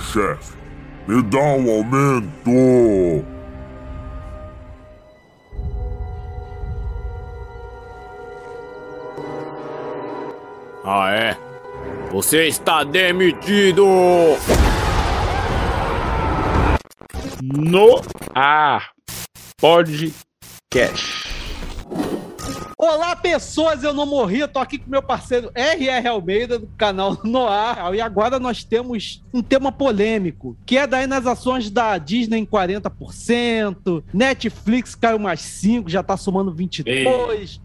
chefe. Me dá um aumento. Ah, é? Você está demitido! No ar. Podcast. Olá, pessoas, eu não morri, eu tô aqui com meu parceiro RR Almeida, do canal Noir. E agora nós temos um tema polêmico, que é daí nas ações da Disney em 40%, Netflix caiu mais 5, já tá somando 22.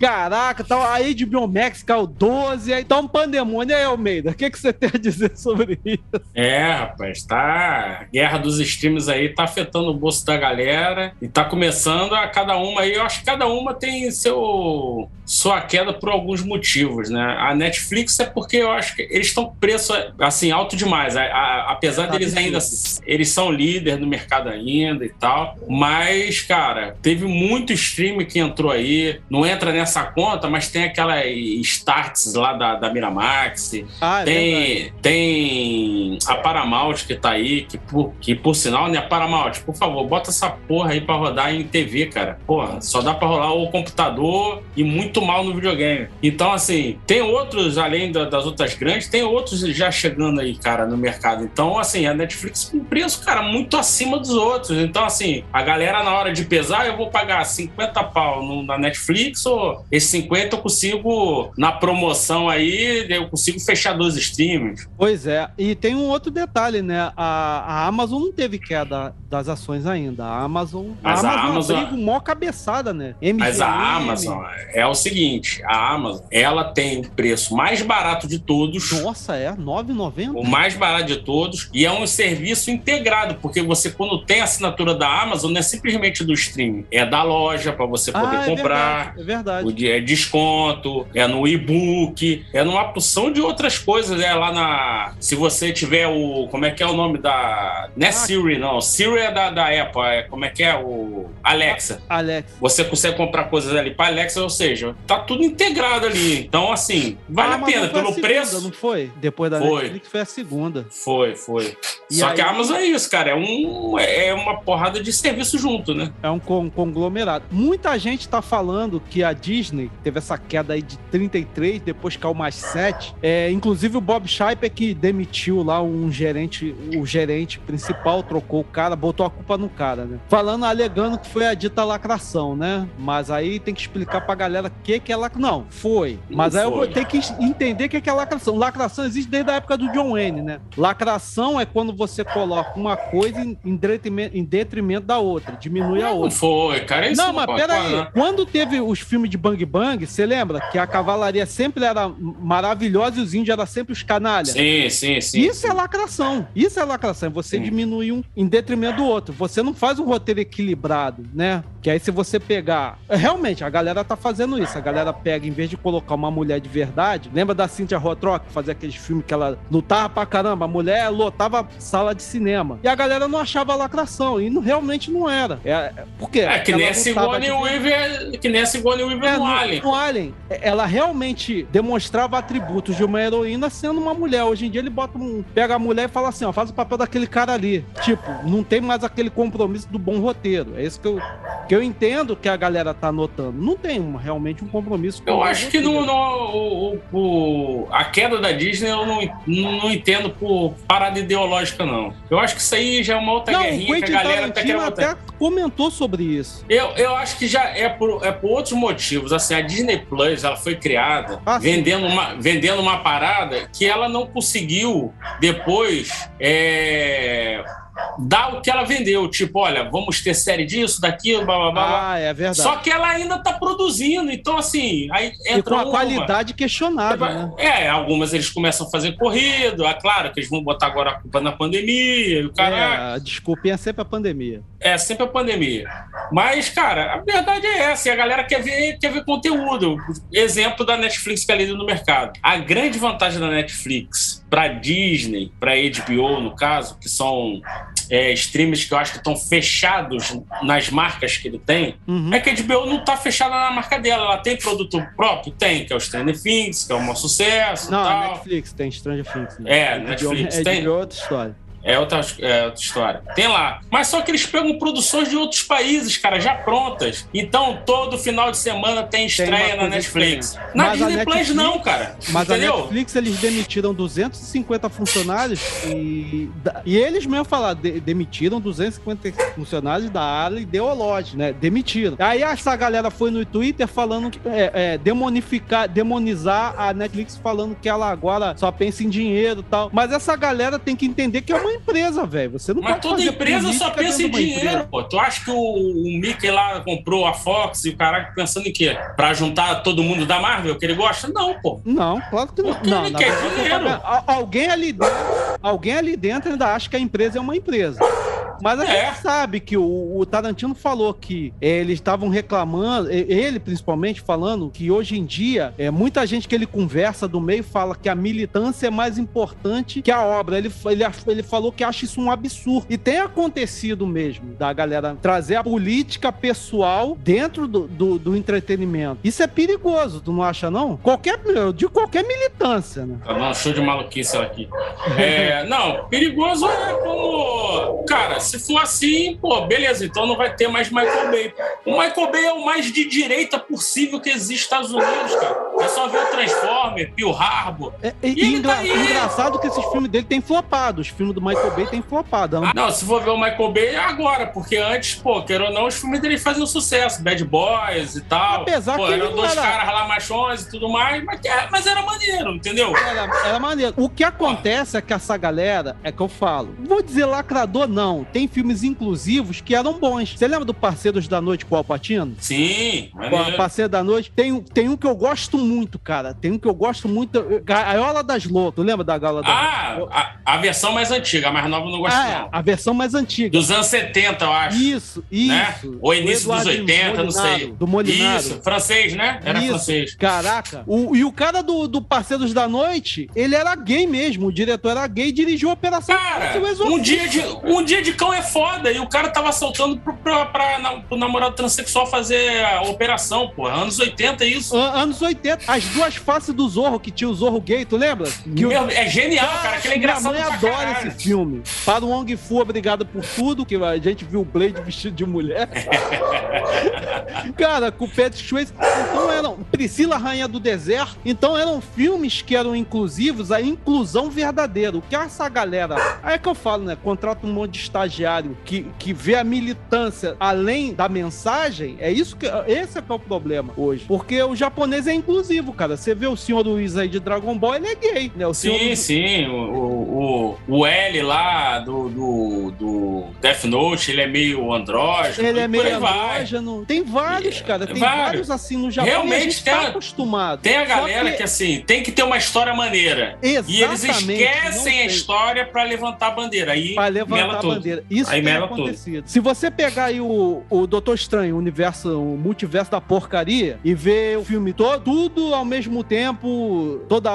Caraca, tá, a HBO Max caiu 12, aí tá um pandemônio. aí, Almeida, o que, que você tem a dizer sobre isso? É, rapaz, tá. Guerra dos streams aí tá afetando o bolso da galera e tá começando a cada uma aí. Eu acho que cada uma tem seu sua queda por alguns motivos, né? A Netflix é porque eu acho que eles estão preço assim alto demais. A, a, apesar tá deles ainda eles são líder no mercado ainda e tal, mas cara, teve muito stream que entrou aí, não entra nessa conta, mas tem aquela starts lá da, da Miramax, ah, é tem tem a Paramount que tá aí, que por, que por sinal, né, Paramount, por favor, bota essa porra aí para rodar em TV, cara. Porra, só dá para rolar o computador e muito muito mal no videogame. Então, assim, tem outros, além das outras grandes, tem outros já chegando aí, cara, no mercado. Então, assim, a Netflix com preço, cara, muito acima dos outros. Então, assim, a galera, na hora de pesar, eu vou pagar 50 pau no, na Netflix ou esses 50 eu consigo, na promoção aí, eu consigo fechar dois streams. Pois é. E tem um outro detalhe, né? A, a Amazon não teve queda das ações ainda. A Amazon. Mas a Amazon, a Amazon... abriga mó cabeçada, né? MGM. Mas a Amazon é o seguinte: a Amazon ela tem o preço mais barato de todos. Nossa, é? R$ 9,90? O mais barato de todos. E é um serviço integrado, porque você, quando tem a assinatura da Amazon, não é simplesmente do streaming, é da loja para você poder ah, é comprar. Verdade, é verdade. É desconto, é no e-book, é numa porção de outras coisas. É lá na. Se você tiver o. Como é que é o nome da. Não é ah, Siri, não. Siri é da, da Apple. É, como é que é? O. Alexa. Alexa. Você consegue comprar coisas ali para Alexa, ou seja, tá tudo integrado ali. Então, assim, vale a, a pena. Pelo segunda, preço. Não foi? Depois da foi. Netflix foi a segunda. Foi, foi. E Só aí... que a Amazon é isso, cara. É, um, é uma porrada de serviço junto, né? É um conglomerado. Muita gente tá falando que a Disney teve essa queda aí de 33, depois caiu mais 7. É, inclusive o Bob Scheiper que demitiu lá um gerente, o gerente principal, trocou o cara, botou a culpa no cara, né? Falando, alegando que foi a dita lacração, né? Mas aí tem que explicar pra galera que, que é lacração. Não, foi. Mas Não aí foi. eu vou ter que entender o que é lacração. Lacração existe desde a época do John Wayne, né? Lacração é quando você coloca uma coisa em detrimento, em detrimento da outra, diminui a outra. Não foi, cara. Isso não, não mas peraí. Quando teve os filmes de Bang Bang, você lembra que a cavalaria sempre era maravilhosa e os índios eram sempre os canalhas? Sim, sim, sim. Isso sim. é lacração. Isso é lacração. Você diminui um em detrimento do outro. Você não faz um roteiro equilibrado, né? Que aí se você pegar. Realmente, a galera tá fazendo isso. A galera pega, em vez de colocar uma mulher de verdade, lembra da Cynthia Rothrock, fazer aqueles filmes que ela lutava pra caramba, a mulher lotava sala de cinema. E a galera não achava lacração, e não, realmente não era. É, por quê? É que nem a Sigourney Weaver, que nem a Sigourney Weaver é, no, no Alien. No Alien, ela realmente demonstrava atributos de uma heroína sendo uma mulher. Hoje em dia ele bota um, pega a mulher e fala assim, ó, faz o papel daquele cara ali. Tipo, não tem mais aquele compromisso do bom roteiro. É isso que eu, que eu entendo que a galera tá notando. Não tem uma, realmente um compromisso com Eu acho que no, no o, o, a queda da Disney eu não, não entendo por parada ideológica, não. Eu acho que isso aí já é uma outra não, guerrinha que a galera tá querendo até comentou sobre isso. Eu, eu acho que já é por, é por outros motivos. Assim, a Disney Plus ela foi criada ah, vendendo, uma, vendendo uma parada que ela não conseguiu depois. É dá o que ela vendeu. Tipo, olha, vamos ter série disso, daquilo, blá blá blá. Ah, é verdade. Só que ela ainda tá produzindo, então assim, aí entra. E com a uma. qualidade questionável. Né? É, algumas eles começam a fazer corrido, é claro que eles vão botar agora a culpa na pandemia. O cara... É, a desculpinha é sempre a pandemia. É, sempre a pandemia. Mas, cara, a verdade é essa, e a galera quer ver, quer ver conteúdo. Exemplo da Netflix que é lida no mercado. A grande vantagem da Netflix para Disney, para HBO, no caso, que são é, streams que eu acho que estão fechados nas marcas que ele tem, uhum. é que a HBO não está fechada na marca dela. Ela tem produto próprio? Tem, que é o Stranger Things, que é um sucesso. Não, tal. a Netflix tem Stranger Things. Né? É, Netflix é tem. É outra história. É outra, é outra história. Tem lá. Mas só que eles pegam produções de outros países, cara, já prontas. Então, todo final de semana tem estreia na Netflix. Diferente. Na mas Disney Plus não, cara. Mas Entendeu? a Netflix, eles demitiram 250 funcionários e, e eles mesmo falaram, de, demitiram 250 funcionários da área ideológica, né? Demitiram. Aí essa galera foi no Twitter falando que é, é, demonificar, demonizar a Netflix falando que ela agora só pensa em dinheiro e tal. Mas essa galera tem que entender que é uma empresa, velho. Você não Mas toda empresa só pensa em dinheiro, pô. Tu acha que o, o Mickey lá comprou a Fox e o cara pensando em quê? Pra juntar todo mundo da Marvel que ele gosta? Não, pô. Não, claro que não. Porque não, ele quer dinheiro. Alguém ali dentro, alguém ali dentro ainda acha que a empresa é uma empresa. Mas a é. gente sabe que o, o Tarantino falou que é, eles estavam reclamando, ele principalmente falando que hoje em dia, é, muita gente que ele conversa do meio fala que a militância é mais importante que a obra. Ele, ele, ele falou que acha isso um absurdo. E tem acontecido mesmo da galera trazer a política pessoal dentro do, do, do entretenimento. Isso é perigoso, tu não acha, não? Qualquer, de qualquer militância, né? Tá show de maluquice aqui. É, não, perigoso é como. Cara, se for assim, pô, beleza, então não vai ter mais Michael Bay. O Michael Bay é o mais de direita possível que existe nos Estados Unidos, cara. É só ver o Transformer, Pearl Harbor. É, e, e engra tá engraçado que esses filmes dele têm flopado. Os filmes do Michael Bay têm flopado. Ah, não, se for ver o Michael Bay é agora, porque antes, pô, queira ou não, os filmes dele faziam sucesso. Bad Boys e tal. Apesar pô, que eram dois era... caras lá machões e tudo mais, mas, é, mas era maneiro, entendeu? Era, era maneiro. O que acontece é que essa galera, é que eu falo, vou dizer lacrador, não. Tem filmes inclusivos que eram bons. Você lembra do Parceiros da Noite com o Alpatino? Sim, maneiro. Parceiro da Noite. Tem, tem um que eu gosto muito, cara. Tem um que eu gosto muito. Gaiola das Loucas. Lembra da Gaiola das Ah, a, a, versão mais antiga. A mais nova eu não gosto, ah, não. A versão mais antiga. Dos anos 70, eu acho. Isso, isso. Né? Ou início dos 80, não sei. Do Molinaro. Isso, francês, né? Era isso. francês. Caraca. O, e o cara do, do Parceiros da Noite, ele era gay mesmo. O diretor era gay e dirigiu a Operação Cara, um dia, de, um dia de cão é foda. E o cara tava soltando pro, pra, pra, pra, pro namorado transexual fazer a operação, pô. Anos 80 isso. Anos 80. As duas faces do Zorro, que tinha o Zorro gay, tu lembra? Que Meu, o... É genial, cara. Aquele é engraçado Minha mãe adora esse filme. Para o Wong Fu, obrigado por tudo, que a gente viu o Blade vestido de mulher. cara, com o Patrick Swayze. Então eram Priscila Rainha do Deserto. Então eram filmes que eram inclusivos, a inclusão verdadeira. O que essa galera... Aí é que eu falo, né? Contrata um monte de estagiário que, que vê a militância além da mensagem. É isso que... Esse é que é o problema hoje. Porque o japonês é inclusivo, cara. Você vê o senhor Luiz aí de Dragon Ball, ele é gay, né? O sim, sim. O, o, o L lá do, do, do Death Note, ele é meio andrógeno. Ele é meio andrógeno. Tem vários, cara. Tem vários, vários assim no Japão. Realmente tem, tá acostumado. Tem a galera que... que... assim, tem que ter uma história maneira. Exatamente. E eles esquecem a história pra levantar a bandeira. Aí pra levantar a bandeira. Isso aí tem acontecido. Tudo. Se você pegar aí o, o Doutor Estranho, o universo, o multiverso da porcaria, e ver o filme todo, tudo ao mesmo tempo, toda.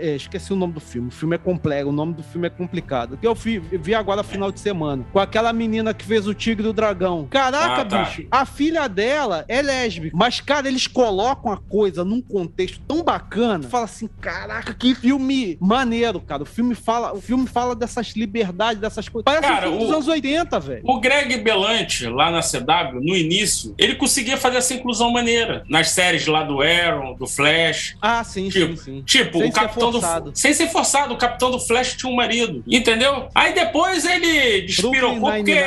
É, esqueci o nome do filme. O filme é complexo, o nome do filme é complicado. Que eu vi, vi agora final de semana. Com aquela menina que fez o Tigre do Dragão. Caraca, ah, tá. bicho, a filha dela é lésbica. Mas, cara, eles colocam a coisa num contexto tão bacana. Fala assim, caraca, que filme maneiro, cara. O filme fala, o filme fala dessas liberdades, dessas coisas. Parece cara, um filme o, dos anos 80, velho. O Greg Belante, lá na CW, no início, ele conseguia fazer essa inclusão maneira. Nas séries lá do Arrow, do Flash. Ah, sim, tipo, sim, sim. Tipo, sem o capitão do. Sem ser forçado, o capitão do Flash tinha um marido. Entendeu? Aí depois ele despirocou porque,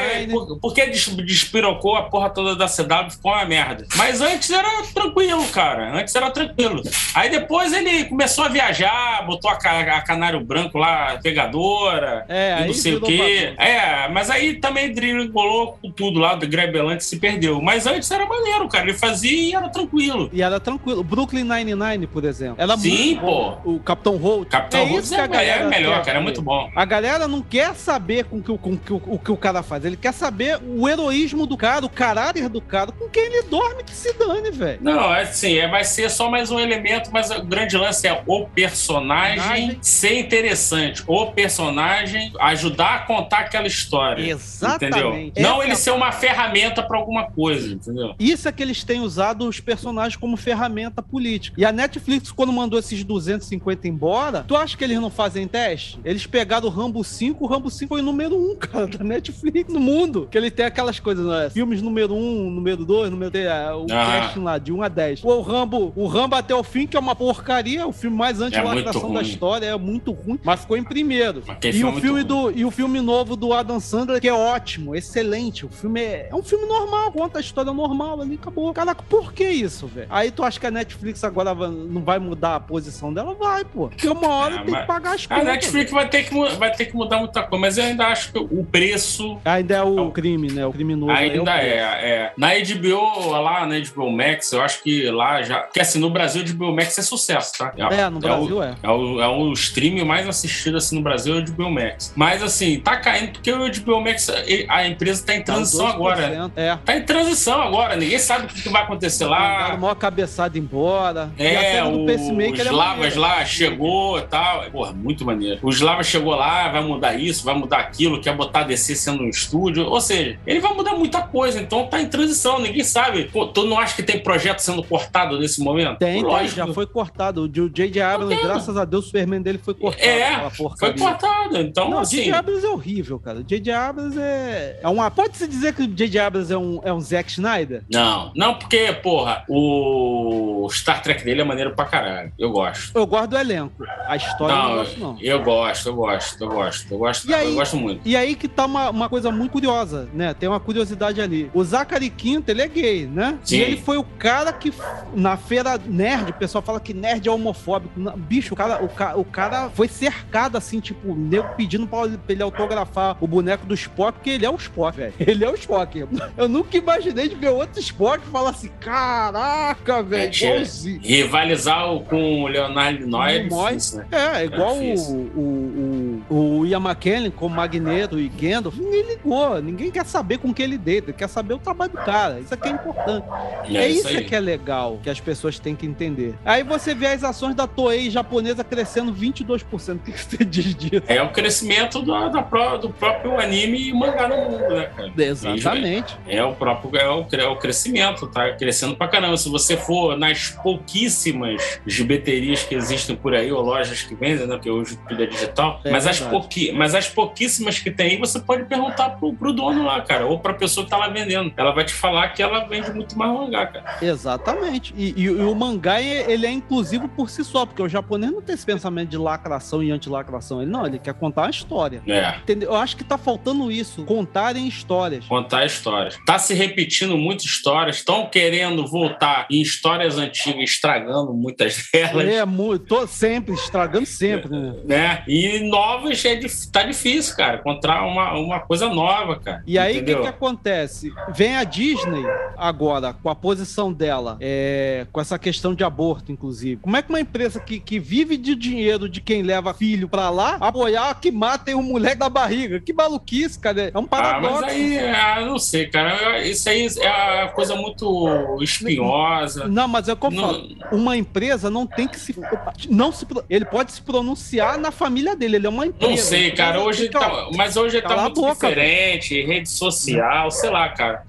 porque despirocou a porra toda da CW ficou uma merda. Mas antes era tranquilo, cara. Antes era tranquilo. Aí depois ele começou a viajar, botou a, a canário branco lá, pegadora, é, não sei o quê. É, mas aí também colou com tudo lá, do Grebelante se perdeu. Mas antes era maneiro, cara. Ele fazia e era tranquilo. E era tranquilo. Brooklyn Nine-Nine, por exemplo. Era Sim, pô. O Capitão Holt. Capitão é Holt é, é melhor, cara. É muito bom. A galera não quer saber com que, com que, o, que o cara faz. Ele quer saber o heroísmo do cara, o caráter do cara, com quem ele dorme que se dane, velho. Não, é assim, é, vai ser só mais um elemento, mas o grande lance é o personagem ser interessante. O personagem ajudar a contar aquela história. Exatamente. Entendeu? Não ele ser uma ferramenta para alguma coisa, entendeu? Isso é que eles têm usado os personagens como ferramenta política. E a Netflix, quando mandou esses 250 embora, tu acha que eles não fazem teste? seguinte: eles pegaram o Rambo 5, o Rambo 5 foi o número 1, cara, da Netflix no mundo. Que ele tem aquelas coisas, né? Filmes número 1, número 2, número 3, é, o Ah. casting lá, de 1 a 10. Pô, o Rambo, o Rambo até o fim, que é uma porcaria, o filme mais anti-lacração muito da história, é muito ruim, mas ficou em primeiro. E o, é filme do, e o filme novo do Adam Sandler, que é ótimo, excelente. O filme é, é um filme normal, conta a história normal ali, acabou. Caraca, por que isso, velho? Aí tu acha que a Netflix agora não vai mudar a posição dela? Vai, pô. Porque uma hora Ah, tem mas- que pagar as A contas. Netflix vai ter, que, vai ter que mudar muita coisa, mas eu ainda acho que o preço Ainda é o Então, crime, né? O criminoso. aí ainda é, preço. é. Na HBO, lá na HBO Max, eu acho que lá já. Porque assim, no Brasil, o HBO Max é sucesso, tá? É, no Brasil o, é. É o, é o stream mais assistido assim no Brasil, é o HBO Max. Mas assim, tá caindo porque o HBO Max, a empresa tá em Tá transição 12%, agora. É. Tá em transição agora, ninguém sabe o que, vai acontecer Mandaram lá. maior cabeçada embora. É, o, é Lavas maneira. lá chegou e tal. Porra, muito maneiro. Os Lavas chegou lá, vai mudar isso, vai mudar aquilo, quer botar a DC sendo um estúdio. Ou seja, ele vai mudar muita coisa, então tá em transição, ninguém sabe. Pô, tu não acha que tem projeto sendo cortado nesse momento? Tem, tem, Lógico. já foi cortado. O J.J. Abrams, graças a Deus, o Superman dele foi cortado. É, Foi cortado, então Não, o assim. J.J. Abrams é horrível, cara. O J.J. Abrams é. é uma... Pode-se dizer que o J.J. Abrams é um, é um Zack Snyder? Não, não, porque, porra, o Star Trek dele é maneiro pra caralho. Eu gosto. Eu gosto do elenco. A história eu não gosto, não. eu gosto, eu gosto, eu gosto, eu gosto, E aí- eu gosto muito. E aí que tá uma, uma coisa muito curiosa, né? Tem uma curiosidade ali. O Zachary Quinto, ele é gay, né? Sim. E ele foi o cara que, na feira nerd, o pessoal fala que nerd é homofóbico. Bicho, o cara, o, ca- o cara foi cercado, assim, tipo, nego pedindo pra ele- autografar o boneco do Spock, porque ele é o Spock, velho. Ele é o Spock. Eu nunca imaginei de ver outro Spock e falar assim, caraca, velho, tira. igualzinho. Rivalizar com o Leonardo Nimoy é né? É, igual É o, o, o, o Ian McKellen com Magneto e Gandalf, ninguém ligou, ninguém quer saber com que ele deita, quer saber o trabalho do cara, isso aqui é importante. É, isso aí. que é legal, que as pessoas têm que entender. Aí você vê as ações da Toei japonesa crescendo 22%, o que você diz disso? É o crescimento do, da do próprio anime e mangá no mundo, né, cara? Exatamente. É o próprio é o, é o crescimento, tá crescendo pra caramba. Se você for nas pouquíssimas gibeterias que existem por aí, ou lojas que vendem, né? Porque hoje tudo é digital, É mas, as pouqui, mas as pouquíssimas que tem aí, você pode perguntar pro, pro dono lá, cara, ou pra pessoa que tá lá vendendo. Ela vai te falar que ela vende muito mais mangá, cara. Exatamente. E, e- e o mangá, ele é inclusivo por si só, porque o japonês não tem esse pensamento de lacração e antilacração. Ele não, ele quer contar uma história. É. Entendeu? Eu acho que tá faltando isso, contarem histórias. Contar histórias. Tá se repetindo muitas histórias, estão querendo voltar em histórias antigas, estragando muitas delas. É, muito, sempre, estragando sempre, né? né? E novas é dif- tá difícil, cara. Encontrar uma, uma coisa nova, cara. E aí, o que, que acontece? Vem a Disney agora, com a posição dela, é, com essa questão de aborto, inclusive. Como é que uma empresa que, que vive de dinheiro de quem leva filho pra lá, apoiar que matem um moleque da barriga? Que maluquice, cara. É um Ah, paradoxo. mas aí, ah, não sei, cara. Isso aí é uma coisa muito espinhosa. Não, mas é o que eu Não- falo. Uma empresa não tem que se. Não se ele pode se pronunciar na família dele. Ele é uma empresa. Não sei, cara. Então, Hoje fica- tá, mas hoje tá muito boca, diferente, rede social, sei lá, cara.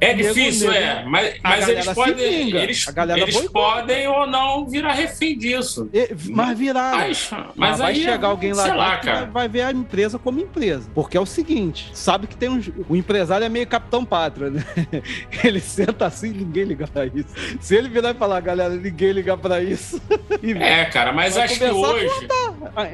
É Nego- difícil, nego- é. Mas, mas eles podem. Eles, eles podem ou não virar refém disso. Mas virar. Mas, Mas, mas vai aí, chegar alguém lá, lá, cara. Vai, ver a empresa como empresa. Porque é o seguinte: sabe que tem um. O empresário é meio capitão pátria, né? Ele senta assim e ninguém liga pra isso. Se ele virar e falar, galera, ninguém liga pra isso. É, cara, mas acho que hoje.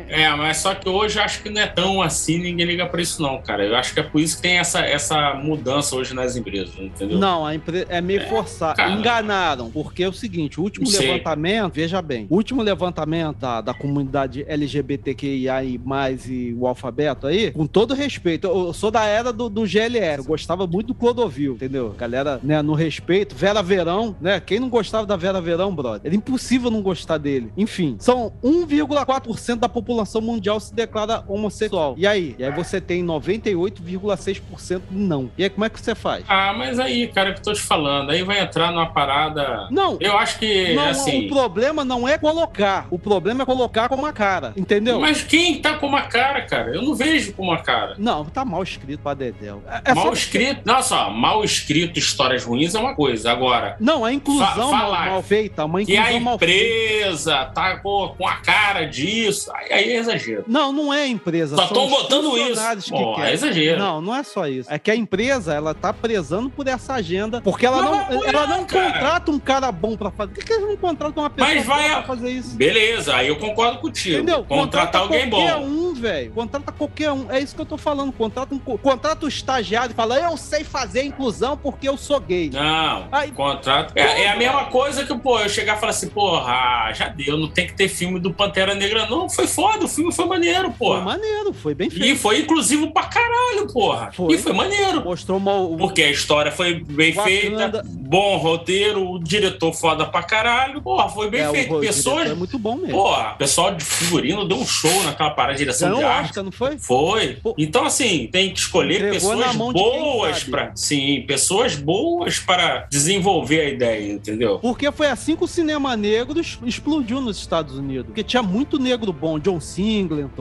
É, mas só que hoje eu acho que não é tão assim, ninguém liga pra isso, não, cara. Eu acho que é por isso que tem essa, essa mudança hoje nas empresas, entendeu? Não, a empre... é meio forçado. cara. Enganaram, porque é o seguinte: o último Não sei. levantamento, veja bem, o último levantamento da, da comunidade LGBTQIA e mais e o alfabeto aí, com todo respeito, eu sou da era do, do GLS, eu gostava muito do Clodovil, entendeu? Galera, né, no respeito, Vera Verão, né? Quem não gostava da Vera Verão, brother? Era impossível não gostar dele. Enfim, são 1,4% da população mundial se declara homossexual. E aí? E aí você tem 98,6% não. E aí como é que você faz? Ah, mas aí, cara, é o que eu tô te falando, aí vai entrar numa parada. Não. Eu acho que, Não, assim. o problema não é colocar. O problema é colocar com uma cara. Entendeu? Mas quem tá com uma cara, cara? Eu não vejo com uma cara. Não, tá mal escrito pra Dedéu. É, é mal só- escrito. Não, só, mal escrito, histórias ruins é uma coisa. Agora, Não, a inclusão Fa- falar mal feita. Uma que a inclusão mal feita. empresa tá com, com a cara disso, aí, aí é exagero. Não, não é a empresa. Só são tão os botando funcionários isso. que querem. é exagero. Não, não é só isso. É que a empresa, ela tá prezando por essa agenda, porque ela não, vai apoiar, ela não cara. contrata um cara bom pra fazer. Por que, que eles não contratam uma pessoa Mas vai pra fazer isso? Beleza, aí eu concordo contigo. Entendeu? Contratar alguém qualquer bom. um, velho. Contrata qualquer um. É isso que eu tô falando. Contrata um, co- contrata o estagiário e fala, eu sei fazer inclusão porque eu sou gay. Não, Aí- contrato. É, é a mesma coisa que, pô, eu chegar e falar assim, porra, já deu, não tem que ter filme do Pantera Negra, não. Foi foda, o filme foi maneiro, Foi porra. maneiro, foi bem E feito. foi inclusivo pra caralho, porra. Foi. E foi maneiro. Mostrou uma, o- Porque a história foi bem Wakanda. feita, bom roteiro, o diretor foda pra caralho. Porra, foi bem é, o feito. diretor Pessoas. É muito bom mesmo. Porra, pessoal de figurino deu um show naquela parada, direção Ganhou de o arte. Oscar, não foi? Foi. Pô. Então, assim, tem que escolher Entregou pessoas de boas para. Sim, pessoas boas para desenvolver a ideia, entendeu? Porque foi assim que o cinema negro explodiu nos Estados Unidos. Porque tinha muito negro bom, John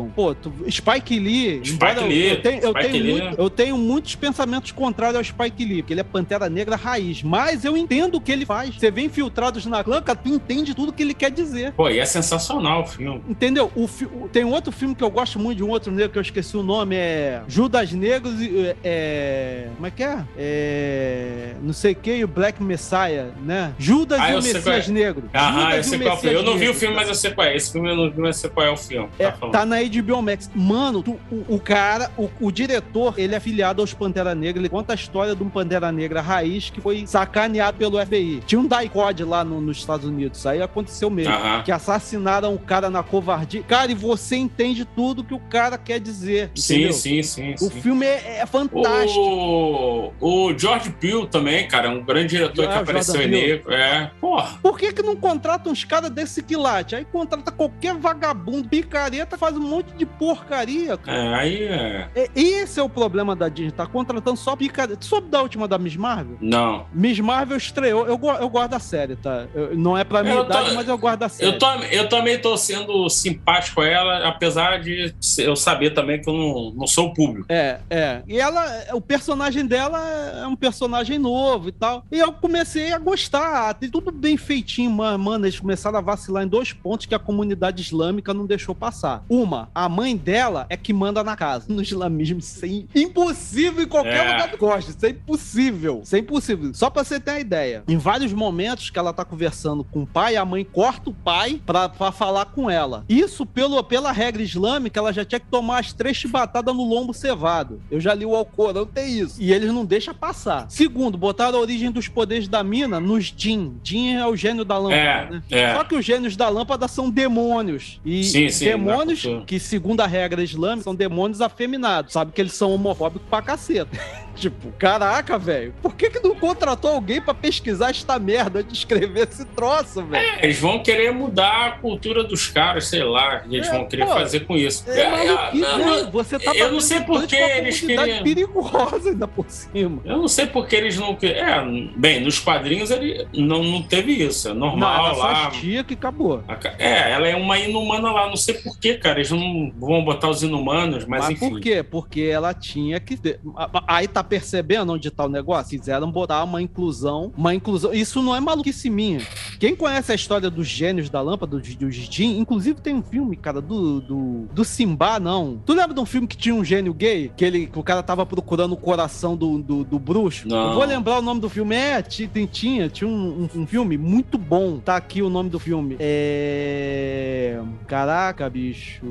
Pô, tu- Spike Lee. Spike Lee, Eu tenho, eu, Spike tenho Lee. muito- eu tenho muitos pensamentos contrários ao Spike Lee, porque ele é Pantera Negra raiz. Mas eu entendo o que ele faz. Você vê infiltrados na clã, cara, tu entende tudo que ele quer dizer. Pô, e é sensacional o filme. Entendeu? O fi- o- tem outro filme que eu gosto muito de um outro negro que eu esqueci o nome, é Judas Negros e. É, como é que é? É. Não sei o que, e o Black Messiah, né? Judas Ah, e o Messias qual Negro. Aham, Judas eu sei qual é o filme. Eu não vi o filme, mas eu sei qual é. Esse filme eu não vi, mas eu sei qual é o filme. É, tá tá na HBO Max. Mano, tu- o, o cara, o, o diretor, ele é afiliado aos Pantera Negra. Ele conta a história de um Pantera Negra raiz que foi sacaneado pelo FBI. Tinha um DICOD lá no- nos Estados Unidos. Aí aconteceu mesmo. Aham. Que assassinaram o cara na covardia. Cara, e você entende tudo que o cara quer dizer. Sim, entendeu? sim, sim. O sim. filme é, é fantástico. O, o George Peele também, cara, é um grande diretor Ah, que apareceu em negro. É, porra. Por que, que não contrata uns caras desse quilate? Aí contrata qualquer vagabundo, picareta, faz um monte de porcaria. cara. É, aí é. É, Esse é o problema da Disney, tá contratando só picareta. Tu soube da última da Miss Marvel? Não. Miss Marvel estreou, eu, eu gosto da série, tá? Eu- não é pra minha Eu tô- idade, mas eu gosto da série. Eu, tô, eu também tô sendo simpático a ela, apesar de eu saber também que eu não, não sou o público. É, é. E ela, o personagem dela é um personagem novo e tal. E eu comecei a gostar. Tem tudo bem feitinho. Mano, eles começaram a vacilar em dois pontos que a comunidade islâmica não deixou passar. Uma, a mãe dela é que manda na casa. No islamismo, isso é impossível em qualquer É. lugar do gosto. Isso é impossível. Isso é impossível. Só pra você ter uma ideia. Em vários momentos que ela tá conversando com o pai, a mãe corta o pai pra, pra falar com ela. Isso, pelo, pela regra islâmica, ela já tinha que tomar as três chibatadas no lombo cevado. Eu já li o Alcorão, tem isso. E eles não deixam passar. Segundo, botaram a origem dos poderes da mina nos Jin. Jin é o gênio da lâmpada, É, né? é. Só que os gênios da lâmpada são demônios. E Sim, sim, demônios, na cultura. Que segundo a regra islâmica, são demônios afeminados. Sabe que eles são homofóbicos pra caceta. Tipo, caraca, velho. Por que que não contratou alguém pra pesquisar esta merda de escrever esse troço, velho? É, Eles vão querer mudar a cultura dos caras, sei lá, que eles É, vão querer pô, fazer com isso. É, É, maluquice, não, né? não, Você tá eu não sei por que eles queriam- perigosa ainda por cima. Eu não sei porque eles não. que- É, bem, nos quadrinhos ele não, não teve isso. É Não, normal só lá. que acabou. É, ela é uma inumana lá. Não sei por que, cara. Eles não vão botar os inumanos, mas, Mas, enfim. por quê? Porque ela tinha que ter. Aí tá percebendo onde tá o negócio? Quiseram botar uma inclusão. Uma inclusão. Isso não é maluquice minha. Quem conhece a história dos gênios da lâmpada, dos, dos Jin, inclusive tem um filme, cara, do, do, do Simba, não. Tu lembra de um filme que tinha um gênio gay? Que, ele, que o cara tava procurando o coração do, do, do bruxo? Não. Eu vou lembrar o nome do filme. É, ti- tem- tinha, tinha um, um- um filme muito bom. Tá aqui o nome do filme. É. Caraca, bicho.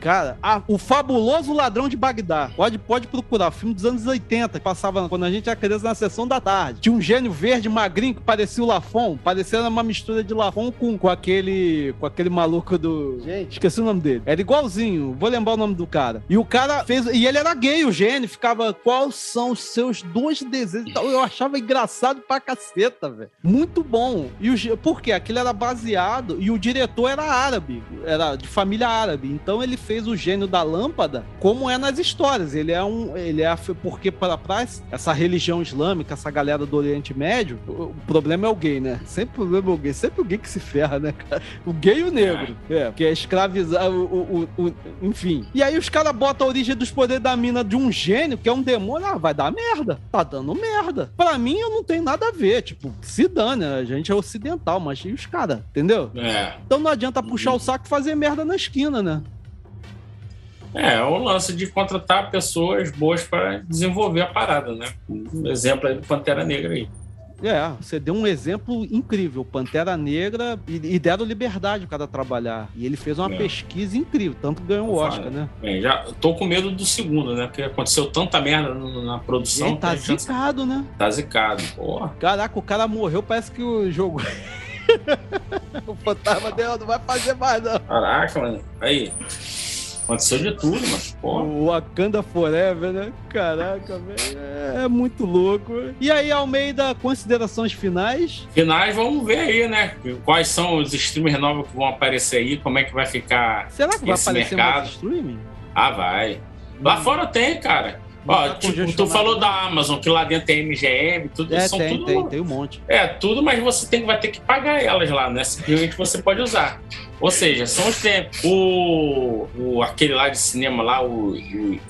Cara, ah, o fabuloso ladrão de Bagdá. Pode, pode procurar. Filme dos anos 80, que passava quando a gente era criança na sessão da tarde. Tinha um gênio verde magrinho que parecia o Lafon. Parecia uma mistura de Lafon com, com aquele. com aquele maluco do. Gente, esqueci o nome dele. Era igualzinho. Vou lembrar o nome do cara. E o cara fez. E ele era gay, o gênio. Ficava. Quais são os seus dois desejos? Então, Eu achava engraçado pra caceta, velho. Muito bom. E o, por quê? Aquilo era baseado. E o diretor era árabe. Era de família árabe. Então ele fez o gênio da lâmpada como é nas histórias. Ele é um. Ele é. Porque pra Price, essa religião islâmica, essa galera do Oriente Médio, o, o problema é o gay, né? Sempre o problema é o gay, sempre o gay que se ferra, né, cara? O gay e o negro. É, porque é escravizar, o, o, o, enfim. E aí os caras botam a origem dos poderes da mina de um gênio, que é um demônio, ah, vai dar merda. Tá dando merda. Pra mim, eu não tenho nada a ver. Tipo, se dane, a gente é ocidental, mas e os caras, entendeu? É. Então não adianta puxar o saco e fazer merda na esquina, né? É, o lance de contratar pessoas boas para desenvolver a parada, né? Um exemplo aí do Pantera Negra aí. É, você deu um exemplo incrível. Pantera Negra e, e deram liberdade para trabalhar. E ele fez uma É. pesquisa incrível, tanto que ganhou o Oscar, né? Bem, já tô com medo do segundo, né? Porque aconteceu tanta merda na E produção. ele tá zicado, né? tá zicado. Porra. Caraca, o cara morreu, parece que o jogo. o fantasma dele não vai fazer mais, não. Caraca, mano. Aí. Aconteceu de tudo. Porra. O Wakanda Forever, né? Caraca, velho. É muito louco. E aí, Almeida, considerações finais? Finais, vamos ver aí, né? Quais são os streamers novos que vão aparecer aí, como é que vai ficar. Será que vai aparecer mercado. mais streaming? Ah, vai. Lá fora tem, cara. Ó, tá tipo, tu falou da Amazon, que lá dentro tem MGM, tudo É, são tem, tudo. tem, tem um monte. É, tudo, mas você tem, vai ter que pagar elas lá, né? Simplesmente você pode usar. Ou seja, são os tempos. O, o aquele lá de cinema lá, o, o- o-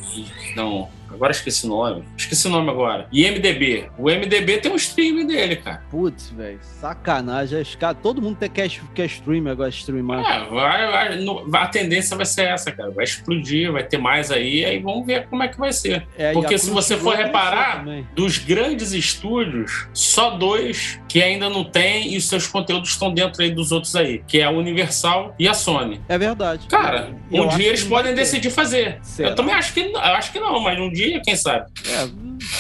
não, agora esqueci o nome. Esqueci o nome agora. IMDB. O MDB tem um streaming dele, cara. Putz, velho, sacanagem. Os caras- todo mundo tem, quer, quer stream agora, streamar. É, vai, vai- no- a tendência vai ser essa, cara. Vai explodir, vai ter mais aí, aí vamos ver como é que vai ser. É, Porque se você for reparar, dos grandes estúdios, só dois que ainda não tem e os seus conteúdos estão dentro aí dos outros aí, que é a Universal e a Sony. É verdade. Cara, Eu um dia eles que podem decidir fazer. Será? Eu também acho que acho que não, mas um dia, quem sabe? É,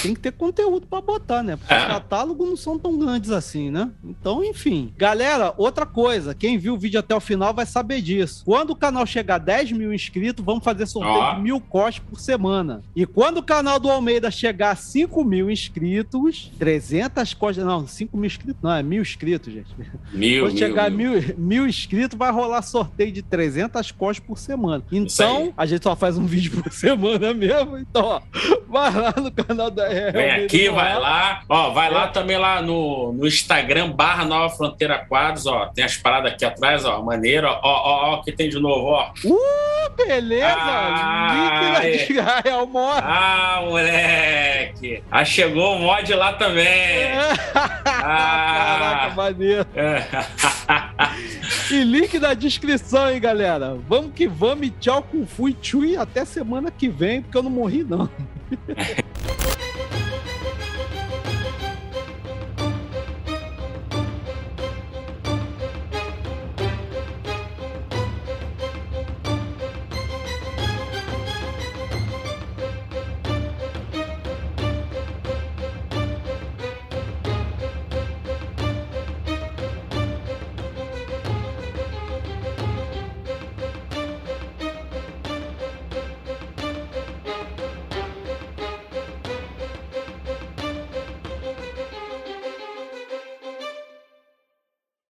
tem que ter conteúdo pra botar, né? Porque É. os catálogos não são tão grandes assim, né? Então, enfim. Galera, outra coisa. Quem viu o vídeo até o final vai saber disso. Quando o canal chegar a 10 mil inscritos, vamos fazer sorteio Ó. de mil cos por semana. E quando o canal do Almeida chegar a 5 mil inscritos, 300 cos... Não, 5 mil inscritos não, é mil inscritos, gente. Mil, Quando mil, chegar a mil. mil, mil inscritos, vai rolar sorteio de 300 cos por semana. Então, a gente só faz um vídeo por semana mesmo. Então, ó, vai lá no canal da é, Vem Almeida aqui, vai lá. Ó, vai lá É. também lá no, no Instagram, barra Nova Fronteira Quadros, ó. Tem as paradas aqui atrás, ó. Maneiro, ó. Ó, ó, o que tem de novo, ó. Beleza! Ah, Link na descrição. Mora. Ah, moleque! Ah, chegou o mod lá também. Caraca, Ah, maneiro. é. E link na descrição, hein, galera. Vamos que vamos e tchau com Fui Tchui até semana que vem, porque eu não morri, não.